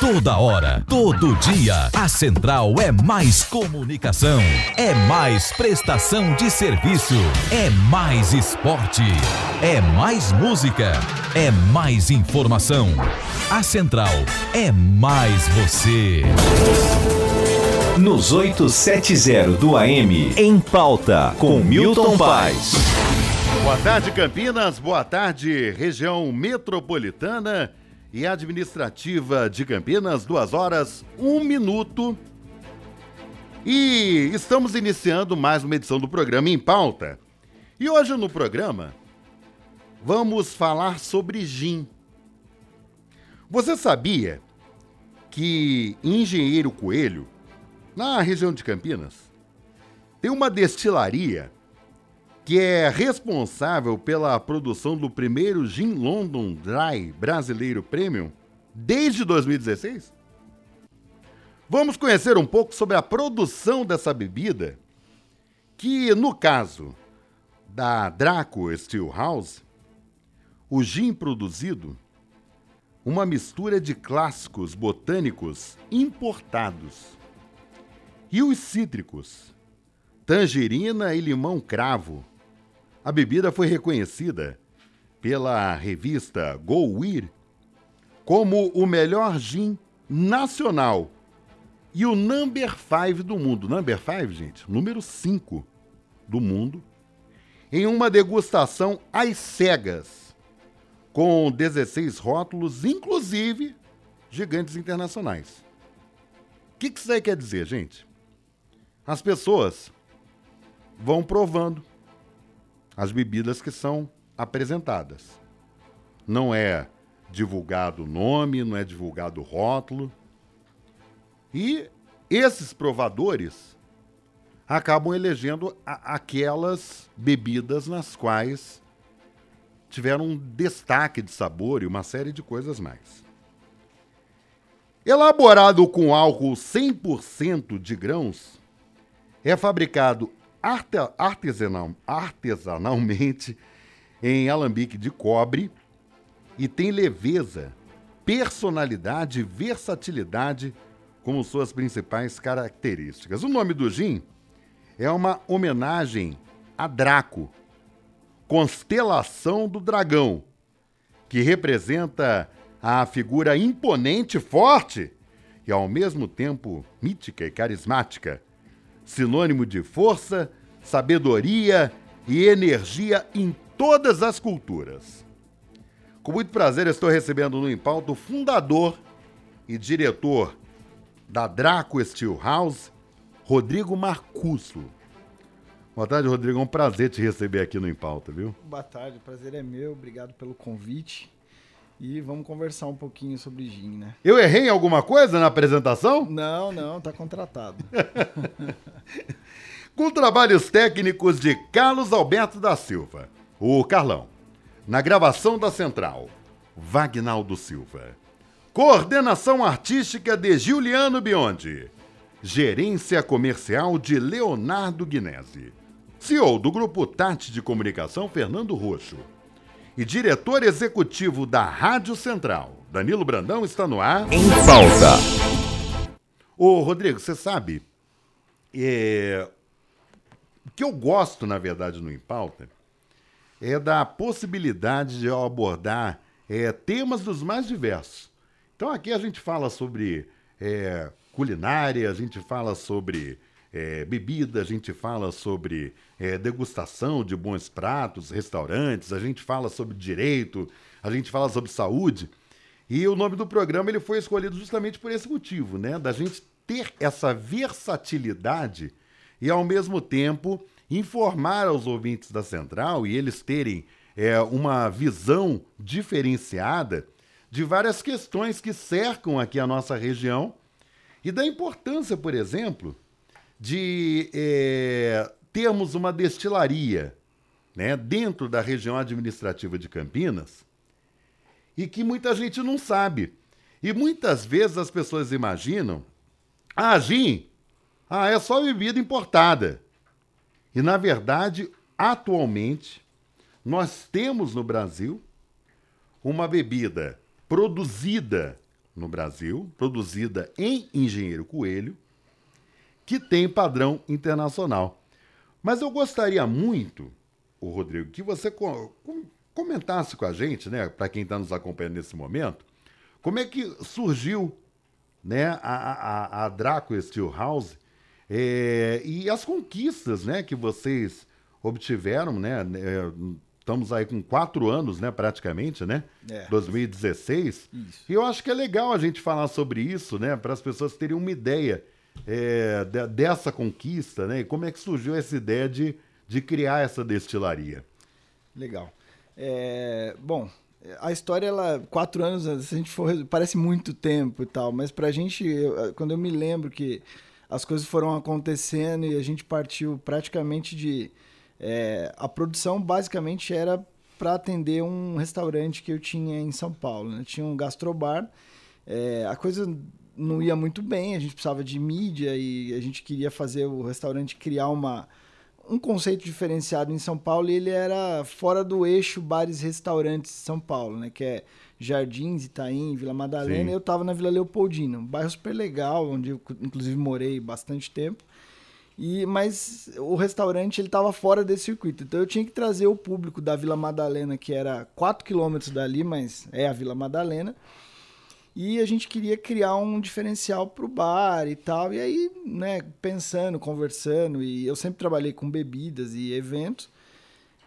Toda hora, todo dia, a Central é mais comunicação, é mais prestação de serviço, é mais esporte, é mais música, é mais informação. A Central é mais você. Nos 870 do AM, em pauta, com Milton Paz. Boa tarde, Campinas. Boa tarde, região metropolitana e administrativa de Campinas. Duas horas, um minuto. E estamos iniciando mais uma edição do programa Em Pauta. E hoje no programa vamos falar sobre gin. Você sabia que Engenheiro Coelho, na região de Campinas, tem uma destilaria que é responsável pela produção do primeiro Gin London Dry brasileiro Premium desde 2016? Vamos conhecer um pouco sobre a produção dessa bebida, que no caso da Draco Steelhouse, o gin produzido, uma mistura de clássicos botânicos importados e os cítricos, tangerina e limão cravo, a bebida foi reconhecida pela revista Go Weir como o melhor gin nacional e o number 5 do mundo. Number 5, gente, número 5 do mundo, em uma degustação às cegas, com 16 rótulos, inclusive gigantes internacionais. O que, que isso aí quer dizer, gente? As pessoas vão provando as bebidas que são apresentadas. Não é divulgado o nome, não é divulgado o rótulo. E esses provadores acabam elegendo a, aquelas bebidas nas quais tiveram um destaque de sabor e uma série de coisas mais. Elaborado com álcool 100% de grãos, é fabricado artesanal, artesanalmente em alambique de cobre e tem leveza, personalidade e versatilidade como suas principais características. O nome do gin é uma homenagem a Draco, constelação do dragão, que representa a figura imponente, forte e ao mesmo tempo mítica e carismática sinônimo de força, sabedoria e energia em todas as culturas. Com muito prazer, estou recebendo no Impalto o fundador e diretor da Draco Steel House, Rodrigo Marcuso. Boa tarde, Rodrigo. É um prazer te receber aqui no Impalto, viu? Boa tarde, o prazer é meu. Obrigado pelo convite. E vamos conversar um pouquinho sobre gin, né? Eu errei em alguma coisa na apresentação? Não, não, tá contratado. Com trabalhos técnicos de Carlos Alberto da Silva, o Carlão. Na gravação da Central, Vagnaldo Silva. Coordenação artística de Giuliano Biondi. Gerência comercial de Leonardo Guinese. CEO do Grupo Tati de Comunicação, Fernando Roxo e diretor executivo da Rádio Central, Danilo Brandão, está no ar. Em pauta. Ô, Rodrigo, você sabe, é... o que eu gosto, na verdade, no Em Pauta é da possibilidade de eu abordar é, temas dos mais diversos. Então, aqui a gente fala sobre é, culinária, a gente fala sobre é, bebida, a gente fala sobre é, degustação de bons pratos, restaurantes, a gente fala sobre direito, a gente fala sobre saúde. E o nome do programa ele foi escolhido justamente por esse motivo, né? Da gente ter essa versatilidade e, ao mesmo tempo, informar aos ouvintes da Central e eles terem é, uma visão diferenciada de várias questões que cercam aqui a nossa região e da importância, por exemplo, de é, termos uma destilaria né, dentro da região administrativa de Campinas e que muita gente não sabe. E muitas vezes as pessoas imaginam: ah, gin, ah, é só bebida importada. E na verdade, atualmente, nós temos no Brasil uma bebida produzida no Brasil, produzida em Engenheiro Coelho, que tem padrão internacional. Mas eu gostaria muito, o Rodrigo, que você co comentasse com a gente, né, para quem está nos acompanhando nesse momento, como é que surgiu né, a, a, a Draco Steel House é, e as conquistas né, que vocês obtiveram, né? É, estamos aí com quatro anos, né, praticamente, né? É. 2016. Isso. E eu acho que é legal a gente falar sobre isso, né, para as pessoas terem uma ideia é, de, dessa conquista, né? E como é que surgiu essa ideia de, de criar essa destilaria? Legal. É, bom, a história, ela, quatro anos, se a gente for, parece muito tempo e tal, mas pra gente, eu, quando eu me lembro que as coisas foram acontecendo e a gente partiu praticamente de. É, a produção basicamente era para atender um restaurante que eu tinha em São Paulo. Né? Tinha um gastrobar. É, a coisa não ia muito bem, a gente precisava de mídia e a gente queria fazer o restaurante criar uma, um conceito diferenciado em São Paulo e ele era fora do eixo bares e restaurantes de São Paulo, né? Que é Jardins, Itaim, Vila Madalena. Sim. E eu estava na Vila Leopoldina, um bairro super legal, onde eu inclusive morei bastante tempo. E, mas o restaurante ele estava fora desse circuito, então eu tinha que trazer o público da Vila Madalena, que era 4 quilômetros dali, mas é a Vila Madalena, e a gente queria criar um diferencial para o bar e tal. E aí, né, pensando, conversando, e eu sempre trabalhei com bebidas e eventos,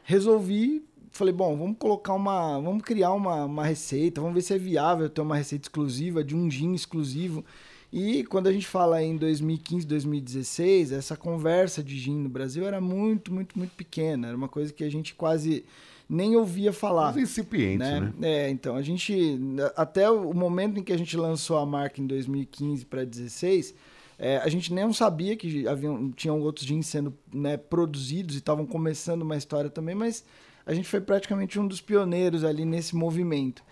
resolvi, falei, bom, vamos colocar uma, vamos criar uma, uma receita, vamos ver se é viável ter uma receita exclusiva, de um gin exclusivo. E quando a gente fala em 2015, 2016, essa conversa de gin no Brasil era muito, muito, muito pequena. Era uma coisa que a gente quase nem ouvia falar. Mas incipiente, né? né? É, então, a gente, até o momento em que a gente lançou a marca em 2015 para 2016, é, a gente nem sabia que haviam, tinham outros jeans sendo né, produzidos e estavam começando uma história também, mas a gente foi praticamente um dos pioneiros ali nesse movimento.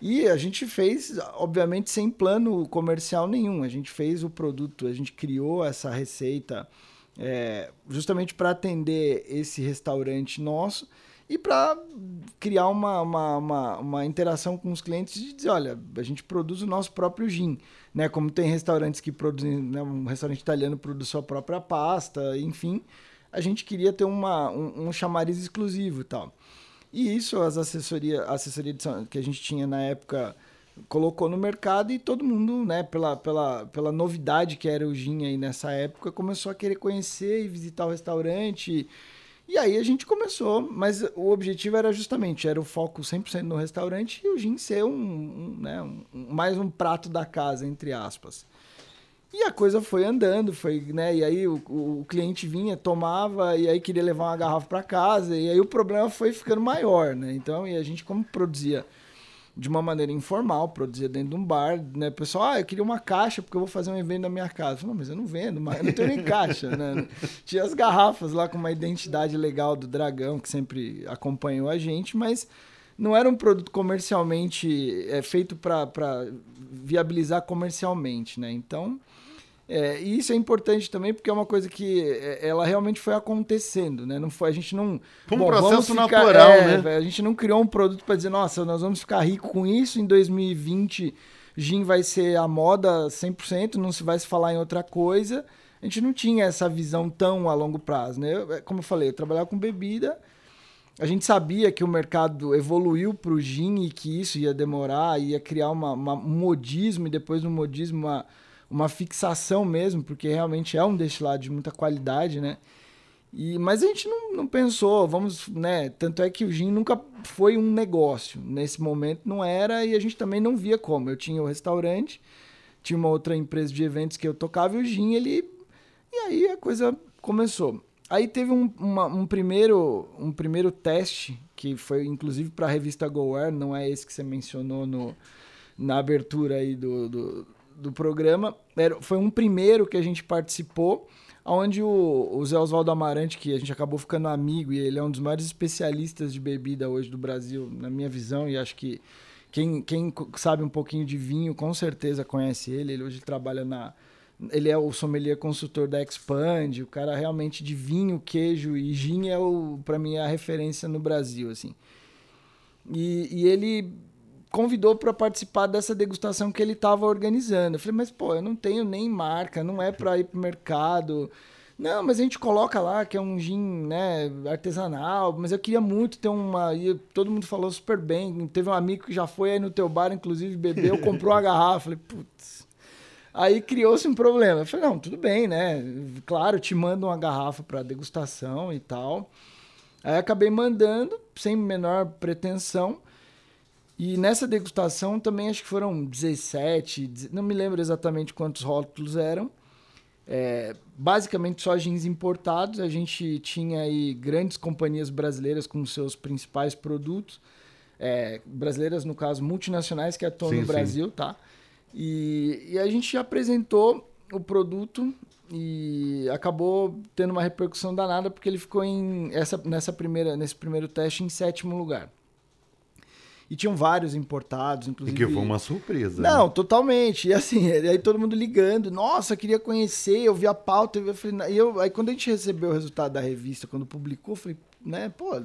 E a gente fez, obviamente, sem plano comercial nenhum. A gente fez o produto, a gente criou essa receita é, justamente para atender esse restaurante nosso e para criar uma, uma, uma, uma, interação com os clientes e dizer, olha, a gente produz o nosso próprio gin, né? Como tem restaurantes que produzem, né? um restaurante italiano produz sua própria pasta, enfim, a gente queria ter uma, um, um chamariz exclusivo e tal. E isso as assessoria, a assessoria que a gente tinha na época colocou no mercado e todo mundo, né, pela, pela, pela novidade que era o gin aí nessa época, começou a querer conhecer e visitar o restaurante. E aí a gente começou, mas o objetivo era justamente, era o foco 100% no restaurante e o gin ser um, um né, um, mais um prato da casa, entre aspas. E a coisa foi andando, foi, né? E aí o, o cliente vinha, tomava, e aí queria levar uma garrafa para casa, e aí o problema foi ficando maior, né? Então, e a gente como produzia de uma maneira informal, produzia dentro de um bar, né? pessoal, ah, eu queria uma caixa porque eu vou fazer um evento na minha casa. Eu falei, não, mas eu não vendo, mas eu não tenho nem caixa, né? Tinha as garrafas lá com uma identidade legal do Dragão, que sempre acompanhou a gente, mas não era um produto comercialmente é, feito para viabilizar comercialmente, né? Então, é, e isso é importante também porque é uma coisa que é, ela realmente foi acontecendo, né? Não foi, a gente não. Foi um bom, processo ficar, natural, é, né? A gente não criou um produto para dizer, nossa, nós vamos ficar rico com isso em 2020. Gin vai ser a moda 100%, não se vai se falar em outra coisa. A gente não tinha essa visão tão a longo prazo, né? Eu, é, como eu falei, eu trabalhava com bebida. A gente sabia que o mercado evoluiu para o gin e que isso ia demorar, ia criar uma, uma, um modismo e depois um modismo uma uma fixação mesmo, porque realmente é um destilado de muita qualidade, né? E, mas a gente não, não pensou, vamos, né? Tanto é que o gin nunca foi um negócio. Nesse momento não era e a gente também não via como. Eu tinha o restaurante, tinha uma outra empresa de eventos que eu tocava e o gin ele. E aí a coisa começou. Aí teve um, uma, um, primeiro, um primeiro teste, que foi inclusive para a revista GoWare, não é esse que você mencionou no, na abertura aí do, do do programa. Era, foi um primeiro que a gente participou, onde o, o Zé Oswaldo Amarante, que a gente acabou ficando amigo, e ele é um dos maiores especialistas de bebida hoje do Brasil, na minha visão, e acho que quem, quem sabe um pouquinho de vinho, com certeza conhece ele. Ele hoje trabalha na. Ele é o sommelier consultor da Expand, o cara realmente de vinho, queijo e gin é para mim é a referência no Brasil assim. E, e ele convidou para participar dessa degustação que ele estava organizando. Eu falei, mas pô, eu não tenho nem marca, não é para ir pro mercado. Não, mas a gente coloca lá que é um gin, né, artesanal, mas eu queria muito ter uma, e todo mundo falou super bem. Teve um amigo que já foi aí no teu bar, inclusive bebeu, comprou uma garrafa, falei, putz. Aí criou-se um problema. Eu falei, não, tudo bem, né? Claro, te mando uma garrafa para degustação e tal. Aí acabei mandando, sem menor pretensão. E nessa degustação também acho que foram 17, não me lembro exatamente quantos rótulos eram. É, basicamente só jeans importados. A gente tinha aí grandes companhias brasileiras com seus principais produtos. É, brasileiras, no caso, multinacionais que atuam sim, no Brasil, sim. tá? E, e a gente apresentou o produto e acabou tendo uma repercussão danada porque ele ficou em essa, nessa primeira, nesse primeiro teste em sétimo lugar. E tinham vários importados, inclusive. E que foi uma surpresa. Não, né? totalmente. E assim, aí todo mundo ligando. Nossa, queria conhecer, eu vi a pauta. Eu falei, e eu, aí quando a gente recebeu o resultado da revista, quando publicou, eu falei, né, pô,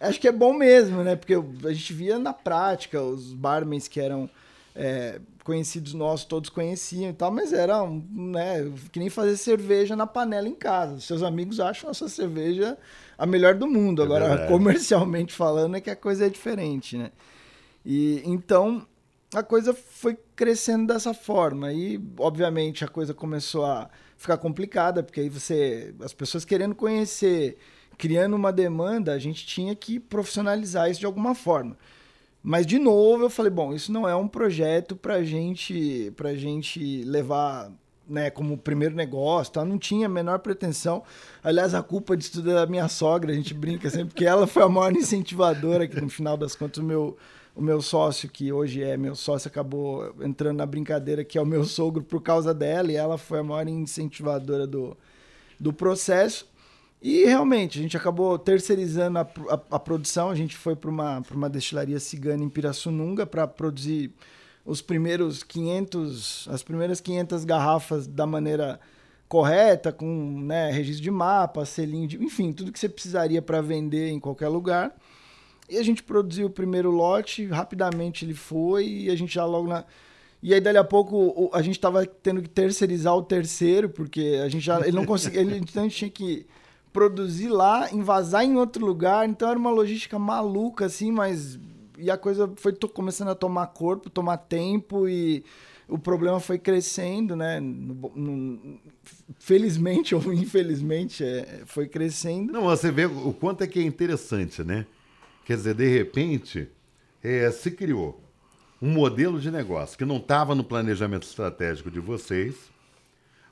acho que é bom mesmo, né? Porque a gente via na prática os barmans que eram é, conhecidos nossos, todos conheciam e tal, mas era, né, que nem fazer cerveja na panela em casa. Seus amigos acham a sua cerveja a melhor do mundo. É Agora, verdade. comercialmente falando, é que a coisa é diferente, né? E então a coisa foi crescendo dessa forma e obviamente a coisa começou a ficar complicada porque aí você as pessoas querendo conhecer, criando uma demanda, a gente tinha que profissionalizar isso de alguma forma. Mas de novo eu falei, bom, isso não é um projeto para gente para gente levar né, como primeiro negócio, tá? não tinha a menor pretensão. Aliás, a culpa disso tudo é da minha sogra, a gente brinca sempre, porque ela foi a maior incentivadora, que no final das contas o meu, o meu sócio, que hoje é meu sócio, acabou entrando na brincadeira, que é o meu sogro, por causa dela, e ela foi a maior incentivadora do, do processo. E realmente, a gente acabou terceirizando a, a, a produção, a gente foi para uma, uma destilaria cigana em Pirassununga para produzir os primeiros 500, as primeiras 500 garrafas da maneira correta, com né, registro de mapa, selinho, de, enfim, tudo que você precisaria para vender em qualquer lugar. E a gente produziu o primeiro lote, rapidamente ele foi, e a gente já logo na. E aí, dali a pouco, a gente tava tendo que terceirizar o terceiro, porque a gente já. Ele não conseguia. Ele, então a gente tinha que produzir lá, invasar em outro lugar. Então era uma logística maluca, assim, mas. E a coisa foi começando a tomar corpo, tomar tempo e o problema foi crescendo, né? Felizmente ou infelizmente, é, foi crescendo. Não, você vê o quanto é que é interessante, né? Quer dizer, de repente, é, se criou um modelo de negócio que não estava no planejamento estratégico de vocês,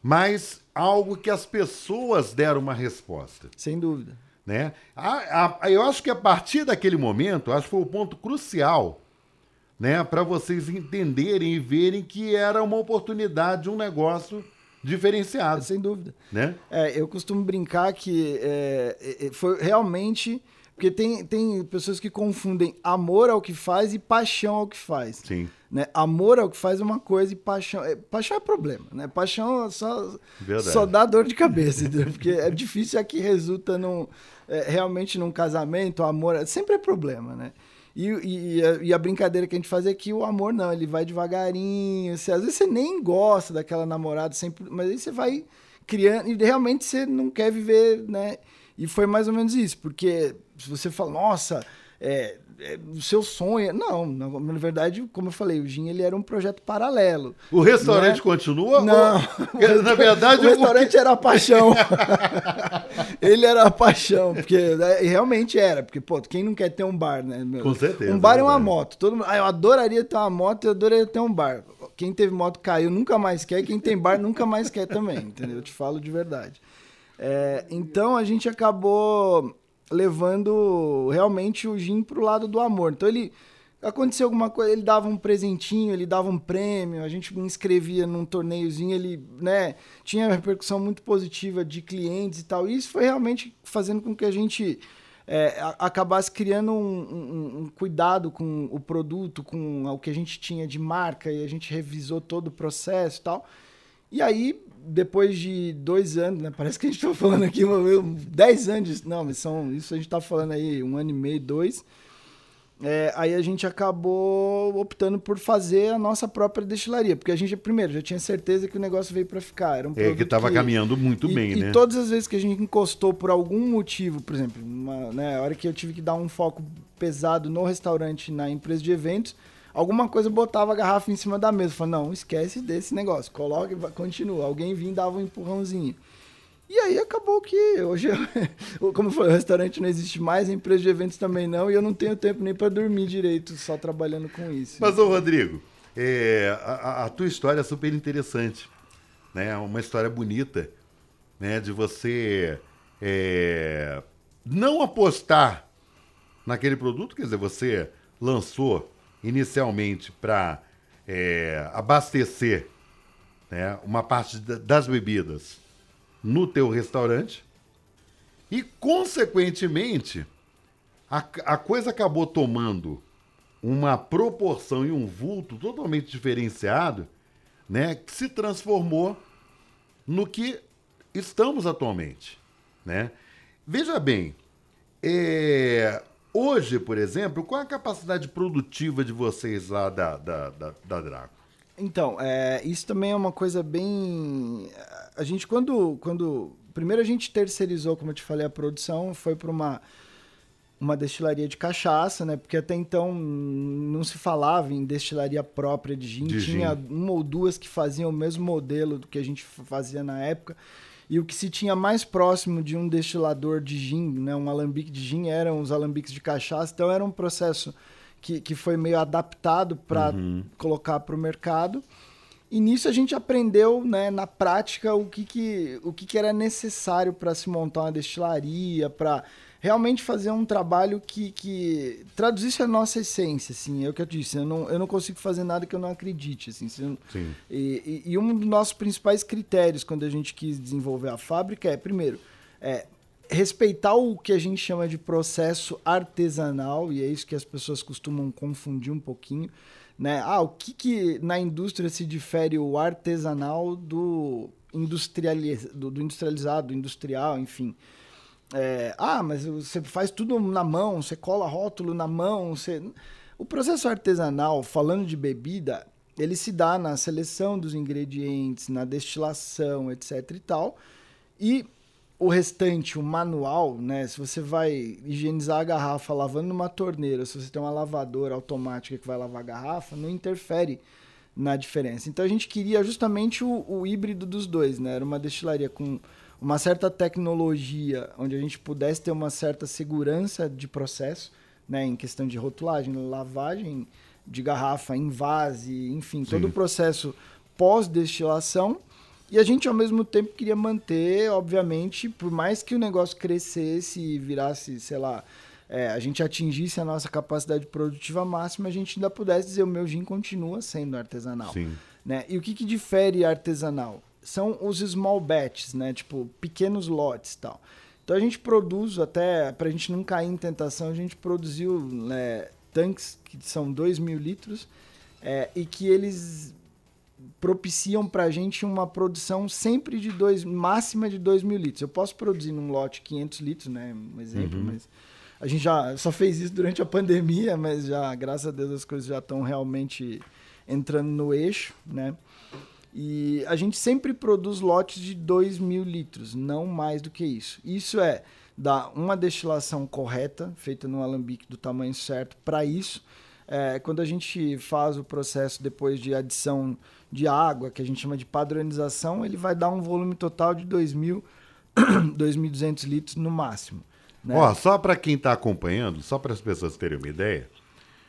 mas algo que as pessoas deram uma resposta. Sem dúvida. Né? A, a, eu acho que a partir daquele momento, acho que foi o ponto crucial né, para vocês entenderem e verem que era uma oportunidade, um negócio diferenciado. Sem dúvida. Né? É, eu costumo brincar que é, é foi realmente porque tem, tem pessoas que confundem amor ao que faz e paixão ao que faz. Sim. Né? Amor ao que faz é uma coisa e paixão. É, paixão é problema, né? Paixão só, só dá dor de cabeça, porque é difícil aqui resulta num, é, realmente num casamento, amor, é, sempre é problema, né? E, e, e, a, e, a, brincadeira que a gente faz é que o amor não, ele vai devagarinho. Você, às vezes você nem gosta daquela namorada, sempre, mas aí você vai criando e realmente você não quer viver, né? E foi mais ou menos isso, porque se você fala, nossa, é, é, o seu sonho. Não, na, na, verdade, como eu falei, o Gin ele era um projeto paralelo. O restaurante né? continua? Não. Ou, na verdade, o restaurante era a paixão. ele era a paixão, porque né, realmente era, porque pô, quem não quer ter um bar, né? Meu? Com certeza. Um bar é uma moto. Todo mundo, ah, eu adoraria ter uma moto, eu adoraria ter um bar. Quem teve moto caiu, nunca mais quer, quem tem bar nunca mais quer também, entendeu? Eu te falo de verdade. É, então a gente acabou levando realmente o Jim pro lado do amor. Então ele aconteceu alguma coisa, ele dava um presentinho, ele dava um prêmio, a gente me inscrevia num torneiozinho, ele, né, tinha repercussão muito positiva de clientes e tal. E isso foi realmente fazendo com que a gente é, acabasse criando um, um, um, cuidado com o produto, com o que a gente tinha de marca, e a gente revisou todo o processo e tal. E aí depois de dois anos, né? Parece que a gente está falando aqui dez anos. Não, mas são, isso a gente está falando aí um ano e meio, dois. é, aí a gente acabou optando por fazer a nossa própria destilaria, porque a gente, primeiro, já tinha certeza que o negócio veio para ficar. Era um é, que estava caminhando muito e, bem, e né? E todas as vezes que a gente encostou por algum motivo, por exemplo, uma, né, a hora que eu tive que dar um foco pesado no restaurante, na empresa de eventos, alguma coisa botava a garrafa em cima da mesa. Falei, não, esquece desse negócio, coloca e continua. Alguém vinha e dava um empurrãozinho. E aí acabou que hoje, como foi, o restaurante não existe mais, a empresa de eventos também não, e eu não tenho tempo nem para dormir direito, só trabalhando com isso. Mas, ô Rodrigo, é, a, a, tua história é super interessante, né? Uma história bonita, né? De você é, não apostar naquele produto, quer dizer, você lançou inicialmente para é, abastecer né, uma parte das bebidas no teu restaurante e, consequentemente, a, a coisa acabou tomando uma proporção e um vulto totalmente diferenciado, né, que se transformou no que estamos atualmente, né? Veja bem, é, hoje, por exemplo, qual é a capacidade produtiva de vocês lá da, da, da, da Draco? Então, é, isso também é uma coisa bem. A gente, quando, quando. Primeiro a gente terceirizou, como eu te falei, a produção, foi para uma, uma destilaria de cachaça, né? Porque até então não se falava em destilaria própria de gin. De Tinha gin. uma ou duas que faziam o mesmo modelo do que a gente fazia na época. E o que se tinha mais próximo de um destilador de gin, né? Um alambique de gin, eram os alambiques de cachaça. Então era um processo que, que foi meio adaptado para Uhum. colocar para o mercado. E nisso a gente aprendeu né, na prática o que, que, o que, que era necessário para se montar uma destilaria, para realmente fazer um trabalho que, que traduzisse a nossa essência. Assim, é o que eu disse, eu não, eu não consigo fazer nada que eu não acredite. Assim, Sim. e, e- e um dos nossos principais critérios quando a gente quis desenvolver a fábrica é, primeiro, é, respeitar o que a gente chama de processo artesanal, e é isso que as pessoas costumam confundir um pouquinho. Né? Ah, o que, que na indústria se difere o artesanal do, industrializ... do, do industrializado, do industrial, enfim. É, ah, mas você faz tudo na mão, você cola rótulo na mão, você... O processo artesanal, falando de bebida, ele se dá na seleção dos ingredientes, na destilação, etc e tal. E o restante, o manual, né? Se você vai higienizar a garrafa lavando numa torneira, se você tem uma lavadora automática que vai lavar a garrafa, não interfere na diferença. Então a gente queria justamente o, o híbrido dos dois, né? Era uma destilaria com uma certa tecnologia, onde a gente pudesse ter uma certa segurança de processo, né? Em questão de rotulagem, lavagem de garrafa, envase, enfim, todo o processo pós-destilação. E a gente, ao mesmo tempo, queria manter, obviamente, por mais que o negócio crescesse e virasse, sei lá, é, a gente atingisse a nossa capacidade produtiva máxima, a gente ainda pudesse dizer o meu gin continua sendo artesanal. Sim. Né? E o que, que difere artesanal? São os small batches, né? Tipo, pequenos lotes e tal. Então a gente produz, até pra gente não cair em tentação, a gente produziu né, tanques que são 2 mil litros é, e que eles propiciam pra gente uma produção sempre de dois, máxima de 2 mil litros. Eu posso produzir num lote 500 litros, né? Um exemplo, mas a gente já só fez isso durante a pandemia, mas já, graças a Deus, as coisas já estão realmente entrando no eixo, né? E a gente sempre produz lotes de 2 mil litros, não mais do que isso. Isso é dar uma destilação correta, feita no alambique do tamanho certo para isso. É, quando a gente faz o processo depois de adição de água, que a gente chama de padronização, ele vai dar um volume total de 2.000, 2.200 litros no máximo. Né? Ó, só para quem está acompanhando, só para as pessoas terem uma ideia,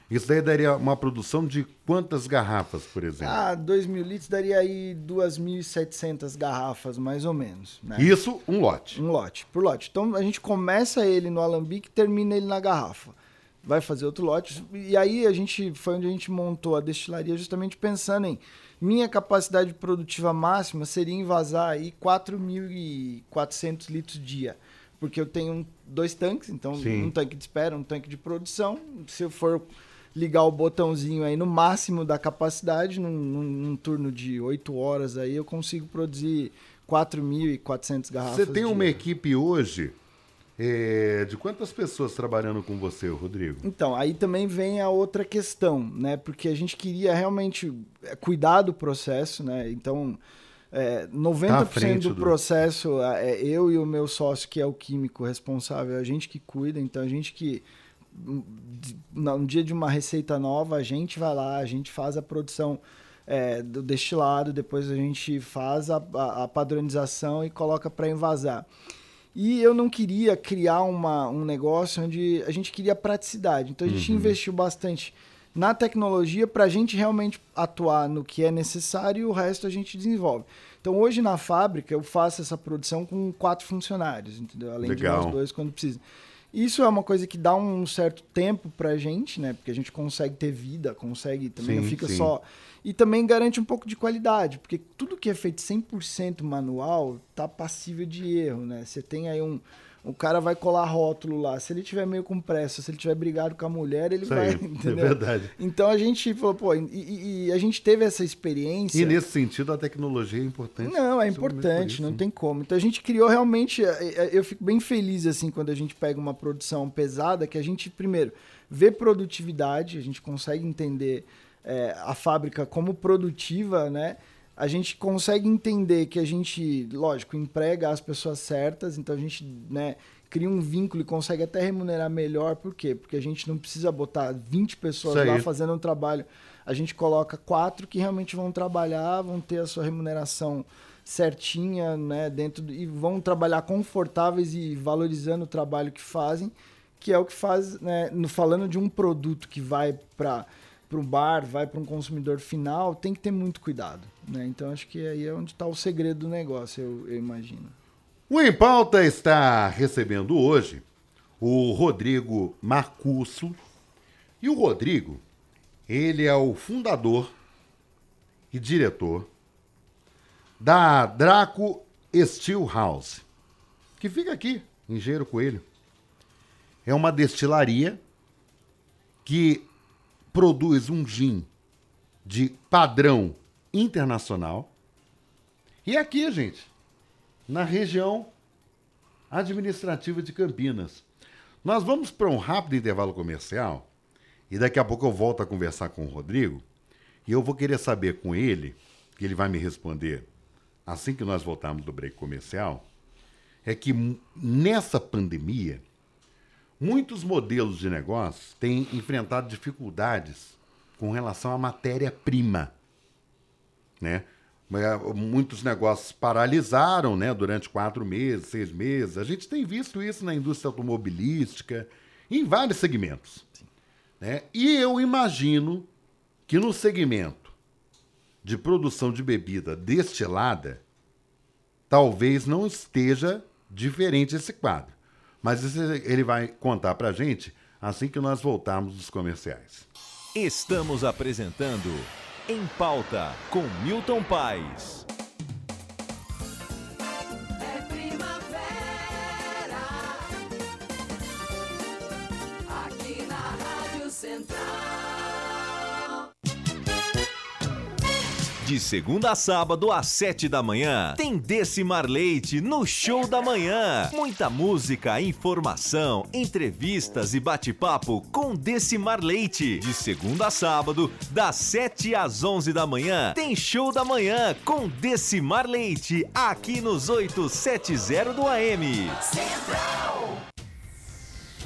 isso daí daria uma produção de quantas garrafas, por exemplo? Ah, 2 mil litros daria aí 2.700 garrafas, mais ou menos. Né? Isso, um lote. Um lote, por lote. Então a gente começa ele no alambique e termina ele na garrafa. Vai fazer outro lote. E aí a gente foi onde a gente montou a destilaria justamente pensando em minha capacidade produtiva máxima seria envasar aí 4.400 litros dia. Porque eu tenho dois tanques, então Sim. um tanque de espera, um tanque de produção. Se eu for ligar o botãozinho aí no máximo da capacidade, num, num- num turno de 8 horas aí, eu consigo produzir 4.400 garrafas. Você tem uma equipe hoje É, de quantas pessoas trabalhando com você, Rodrigo? Então, aí também vem a outra questão, né? Porque a gente queria realmente é, cuidar do processo, né? Então, é, 90% tá do, do processo é eu e o meu sócio, que é o químico responsável, a gente que cuida, então a gente que no dia de uma receita nova, a gente vai lá, a gente faz a produção é, do destilado, depois a gente faz a, a, a padronização e coloca para envasar. E eu não queria criar uma, um negócio onde a gente queria praticidade. Então a gente uhum. investiu bastante na tecnologia para a gente realmente atuar no que é necessário e o resto a gente desenvolve. Então hoje na fábrica eu faço essa produção com quatro funcionários, entendeu? Além Legal. de nós dois quando precisa. Isso é uma coisa que dá um certo tempo pra gente, né? Porque a gente consegue ter vida, consegue, também sim, não fica sim. só. E também garante um pouco de qualidade, porque tudo que é feito 100% manual tá passível de erro, né? Você tem aí um, o cara vai colar rótulo lá. Se ele tiver meio com pressa, se ele tiver brigado com a mulher, ele Isso vai. Aí, é entendeu? É verdade. Então a gente falou, pô, e, e, a gente teve essa experiência. E nesse sentido a tecnologia é importante. Não, é importante, não tem como. Então a gente criou realmente. É, é, eu fico bem feliz assim quando a gente pega uma produção pesada, que a gente, primeiro, vê produtividade, a gente consegue entender é, a fábrica como produtiva, né? A gente consegue entender que a gente, lógico, emprega as pessoas certas, então a gente né, cria um vínculo e consegue até remunerar melhor. Por quê? Porque a gente não precisa botar 20 pessoas lá fazendo um trabalho. A gente coloca quatro que realmente vão trabalhar, vão ter a sua remuneração certinha, né, dentro do, e vão trabalhar confortáveis e valorizando o trabalho que fazem, que é o que faz, né, no, falando de um produto que vai para para um bar, vai para um consumidor final, tem que ter muito cuidado. Né? Então acho que aí é onde está o segredo do negócio, eu, eu imagino. O Em Pauta está recebendo hoje o Rodrigo Marcusso. E o Rodrigo, ele é o fundador e diretor da Draco Steel House, que fica aqui, em Gero Coelho. É uma destilaria que produz um gin de padrão internacional. E aqui, gente, na região administrativa de Campinas. Nós vamos para um rápido intervalo comercial e daqui a pouco eu volto a conversar com o Rodrigo e eu vou querer saber com ele, que ele vai me responder assim que nós voltarmos do break comercial, é que nessa pandemia Muitos modelos de negócio têm enfrentado dificuldades com relação à matéria-prima. Né? Muitos negócios paralisaram né, durante quatro meses, seis meses. A gente tem visto isso na indústria automobilística, em vários segmentos. Né? E eu imagino que no segmento de produção de bebida destilada, talvez não esteja diferente esse quadro. Mas ele vai contar para gente assim que nós voltarmos dos comerciais. Estamos apresentando Em Pauta com Milton Paes. De segunda a sábado, às sete da manhã, tem Decimar Leite no Show da Manhã. Muita música, informação, entrevistas e bate-papo com Decimar Leite. De segunda a sábado, das sete às onze da manhã, tem Show da Manhã com Decimar Leite, aqui nos 870 do AM. Central.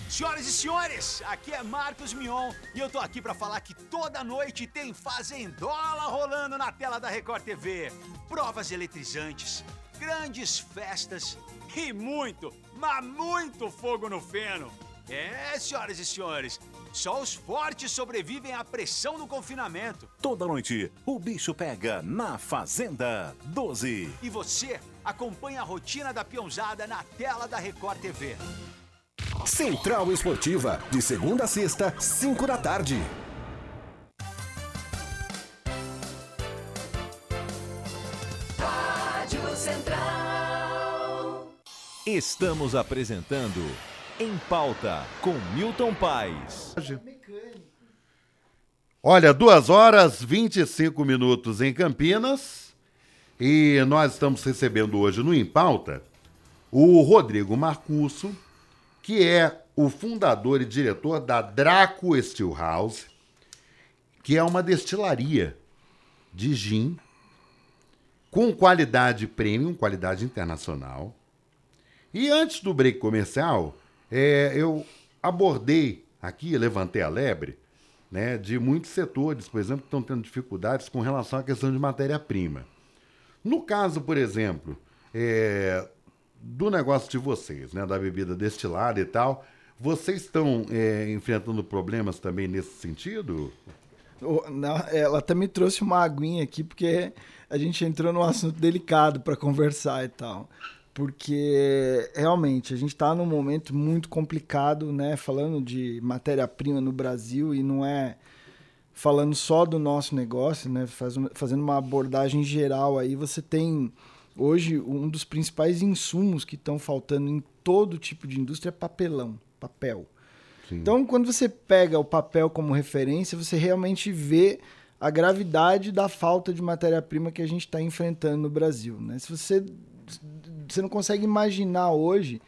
Senhoras e senhores, aqui é Marcos Mion e eu tô aqui para falar que toda noite tem Fazendola rolando na tela da Record TV. Provas eletrizantes, grandes festas e muito, mas muito fogo no feno. É, senhoras e senhores, só os fortes sobrevivem à pressão do confinamento. Toda noite, o bicho pega na Fazenda 12. E você acompanha a rotina da peãozada na tela da Record TV. Central Esportiva, de segunda a sexta, 5 da tarde. Rádio Central. Estamos apresentando Em Pauta com Milton Paes. Olha, 2 horas 25 minutos em Campinas e nós estamos recebendo hoje no Em Pauta o Rodrigo Marcusso, que é o fundador e diretor da Draco Steelhouse, que é uma destilaria de gin com qualidade premium, qualidade internacional. E antes do break comercial, é, eu abordei aqui, levantei a lebre, né, de muitos setores, por exemplo, que estão tendo dificuldades com relação à questão de matéria-prima. No caso, por exemplo, é, do negócio de vocês, né, da bebida destilada e tal, vocês estão é, enfrentando problemas também nesse sentido? Ela até me trouxe uma aguinha aqui, porque a gente entrou num assunto delicado para conversar e tal. Porque realmente a gente está num momento muito complicado, né? Falando de matéria-prima no Brasil e não é falando só do nosso negócio, né? Faz, fazendo uma abordagem geral aí, você tem hoje um dos principais insumos que estão faltando em todo tipo de indústria é papelão, papel. Sim. Então, quando você pega o papel como referência, você realmente vê a gravidade da falta de matéria-prima que a gente está enfrentando no Brasil. Né? Se você, você não consegue imaginar hoje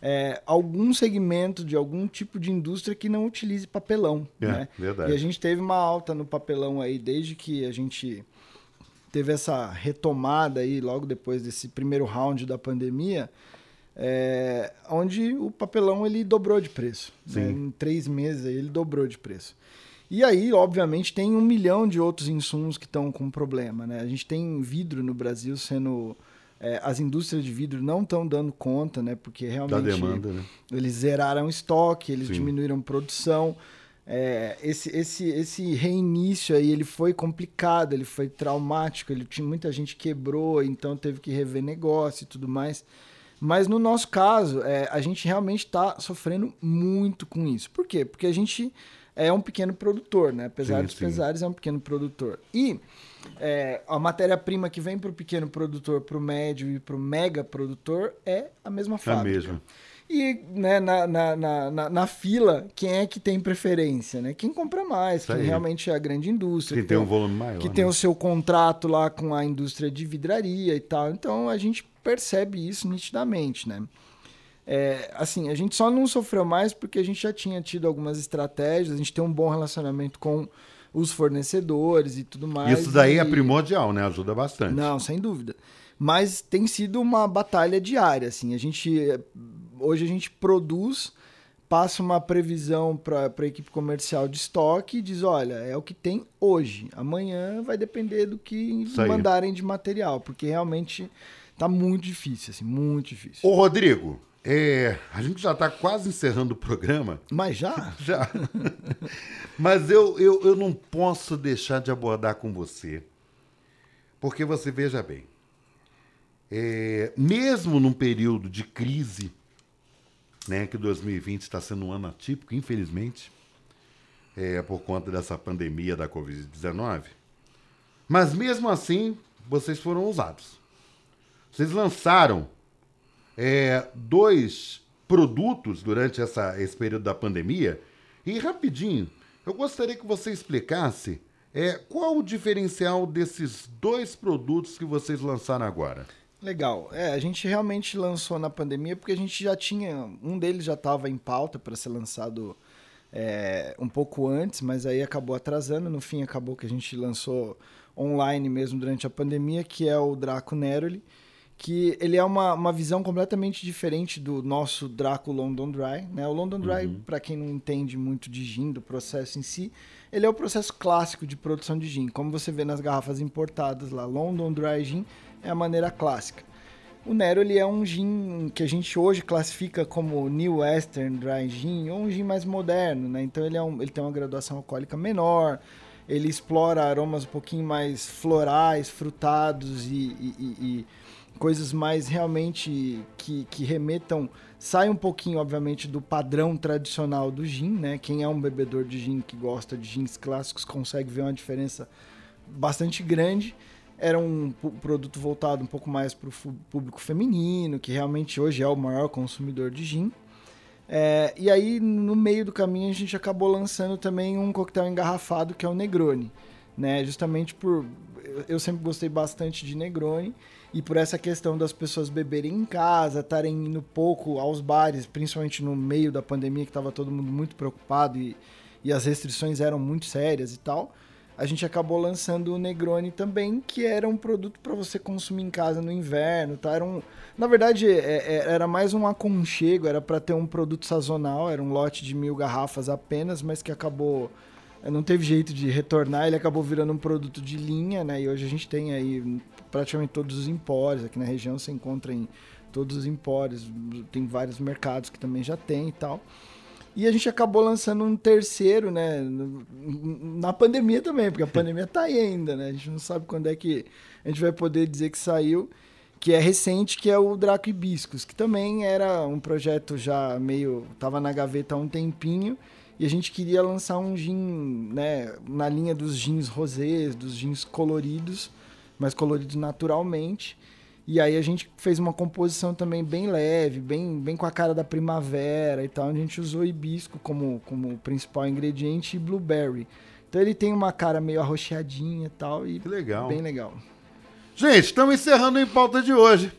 é, algum segmento de algum tipo de indústria que não utilize papelão. É, né? verdade. E a gente teve uma alta no papelão aí desde que a gente teve essa retomada aí logo depois desse primeiro round da pandemia é, onde o papelão ele dobrou de preço. Né? Em três meses ele dobrou de preço. E aí, obviamente, tem um milhão de outros insumos que estão com problema. Né? A gente tem vidro no Brasil sendo. É, as indústrias de vidro não estão dando conta, né? Porque realmente demanda, né? eles zeraram estoque, eles Sim. diminuíram produção. É, esse, esse, esse reinício aí ele foi complicado, ele foi traumático, ele tinha muita gente quebrou, então teve que rever negócio e tudo mais. Mas no nosso caso, é, a gente realmente está sofrendo muito com isso. Por quê? Porque a gente é um pequeno produtor, né? Apesar sim, dos sim. pesares, é um pequeno produtor. E é, a matéria-prima que vem para o pequeno produtor, para o médio e para o mega produtor é a mesma fábrica. É a mesma. E né, na, na, na, na, fila, quem é que tem preferência? Né? Quem compra mais, quem realmente é a grande indústria. Quem que tem um volume maior. Que né? tem o seu contrato lá com a indústria de vidraria e tal. Então a gente percebe isso nitidamente, né? É, assim, a gente só não sofreu mais porque a gente já tinha tido algumas estratégias, a gente tem um bom relacionamento com os fornecedores e tudo mais. Isso daí é e... é primordial, né? Ajuda bastante. Não, sem dúvida. Mas tem sido uma batalha diária, assim. A gente hoje a gente produz, passa uma previsão para a equipe comercial de estoque e diz, olha, é o que tem hoje. Amanhã vai depender do que mandarem de material, porque realmente Tá muito difícil, assim, muito difícil. Ô, Rodrigo, é, a gente já está quase encerrando o programa. Mas já? Já. Mas eu, eu, eu não posso deixar de abordar com você. Porque você veja bem, é, mesmo num período de crise, né, que 2020 está sendo um ano atípico, infelizmente, é, por conta dessa pandemia da Covid-19, mas mesmo assim, vocês foram ousados. Vocês lançaram é, dois produtos durante essa, esse período da pandemia. E rapidinho, eu gostaria que você explicasse é, qual o diferencial desses dois produtos que vocês lançaram agora. Legal. É, a gente realmente lançou na pandemia porque a gente já tinha. Um deles já estava em pauta para ser lançado é, um pouco antes, mas aí acabou atrasando. No fim, acabou que a gente lançou online mesmo durante a pandemia, que é o Draco Neroli que ele é uma, uma visão completamente diferente do nosso Draco London Dry. Né? O London Dry, uhum. para quem não entende muito de gin, do processo em si, ele é o processo clássico de produção de gin, como você vê nas garrafas importadas lá. London Dry Gin é a maneira clássica. O Nero ele é um gin que a gente hoje classifica como New Western Dry Gin ou um gin mais moderno, né? Então ele, é um, ele tem uma graduação alcoólica menor, ele explora aromas um pouquinho mais florais, frutados e, e, e coisas mais realmente que, que remetam, sai um pouquinho, obviamente, do padrão tradicional do gin, né? Quem é um bebedor de gin que gosta de gins clássicos consegue ver uma diferença bastante grande. Era um produto voltado um pouco mais para o público feminino, que realmente hoje é o maior consumidor de gin. É, e aí, no meio do caminho, a gente acabou lançando também um coquetel engarrafado, que é o Negroni. Né? Justamente por eu sempre gostei bastante de Negroni. E por essa questão das pessoas beberem em casa, estarem indo pouco aos bares, principalmente no meio da pandemia, que estava todo mundo muito preocupado e, e as restrições eram muito sérias e tal, a gente acabou lançando o Negroni também, que era um produto para você consumir em casa no inverno, tá? Era um, na verdade, é, é, era mais um aconchego, era para ter um produto sazonal, era um lote de mil garrafas apenas, mas que acabou é, não teve jeito de retornar, ele acabou virando um produto de linha, né? E hoje a gente tem aí praticamente todos os empórios, aqui na região você encontra em todos os empórios, tem vários mercados que também já tem e tal. E a gente acabou lançando um terceiro, né? Na pandemia também, porque a pandemia tá aí ainda, né? A gente não sabe quando é que a gente vai poder dizer que saiu, que é recente, que é o Draco Hibiscos, que também era um projeto já meio. tava na gaveta há um tempinho. E a gente queria lançar um gin, né, na linha dos gins rosés, dos gins coloridos, mas coloridos naturalmente. E aí a gente fez uma composição também bem leve, bem, bem com a cara da primavera e tal. A gente usou hibisco como, como principal ingrediente e blueberry. Então ele tem uma cara meio arroxeadinha e tal. E que legal. Bem legal. Gente, estamos encerrando o Em Pauta de hoje.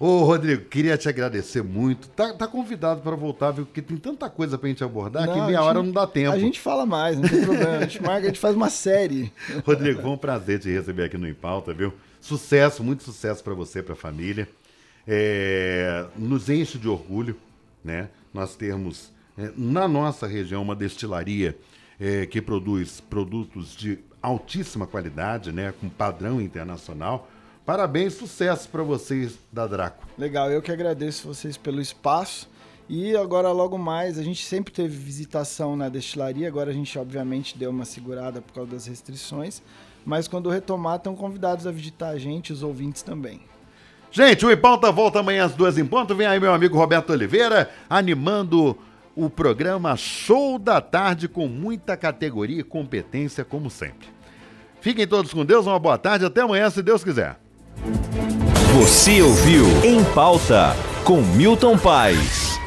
Ô, Rodrigo, queria te agradecer muito. Tá, tá convidado para voltar, viu? Porque tem tanta coisa pra gente abordar Não, que meia gente- hora não dá tempo. A gente fala mais, não tem problema. A gente marca, a gente faz uma série. Rodrigo, foi um prazer te receber aqui no Em Pauta, viu? Sucesso, muito sucesso para você, para a família. É, nos enche de orgulho, né? Nós termos é, na nossa região uma destilaria é, que produz produtos de altíssima qualidade, né? Com padrão internacional. Parabéns, sucesso para vocês da Draco. Legal, eu que agradeço vocês pelo espaço. E agora, logo mais, a gente sempre teve visitação na destilaria, agora a gente, obviamente, deu uma segurada por causa das restrições. Mas quando retomar, estão convidados a visitar a gente, os ouvintes também. Gente, o Em Pauta volta amanhã às duas em ponto. Vem aí meu amigo Roberto Oliveira animando o programa Show da Tarde com muita categoria e competência, como sempre. Fiquem todos com Deus, uma boa tarde, até amanhã, se Deus quiser. Você ouviu Em Pauta com Milton Paes.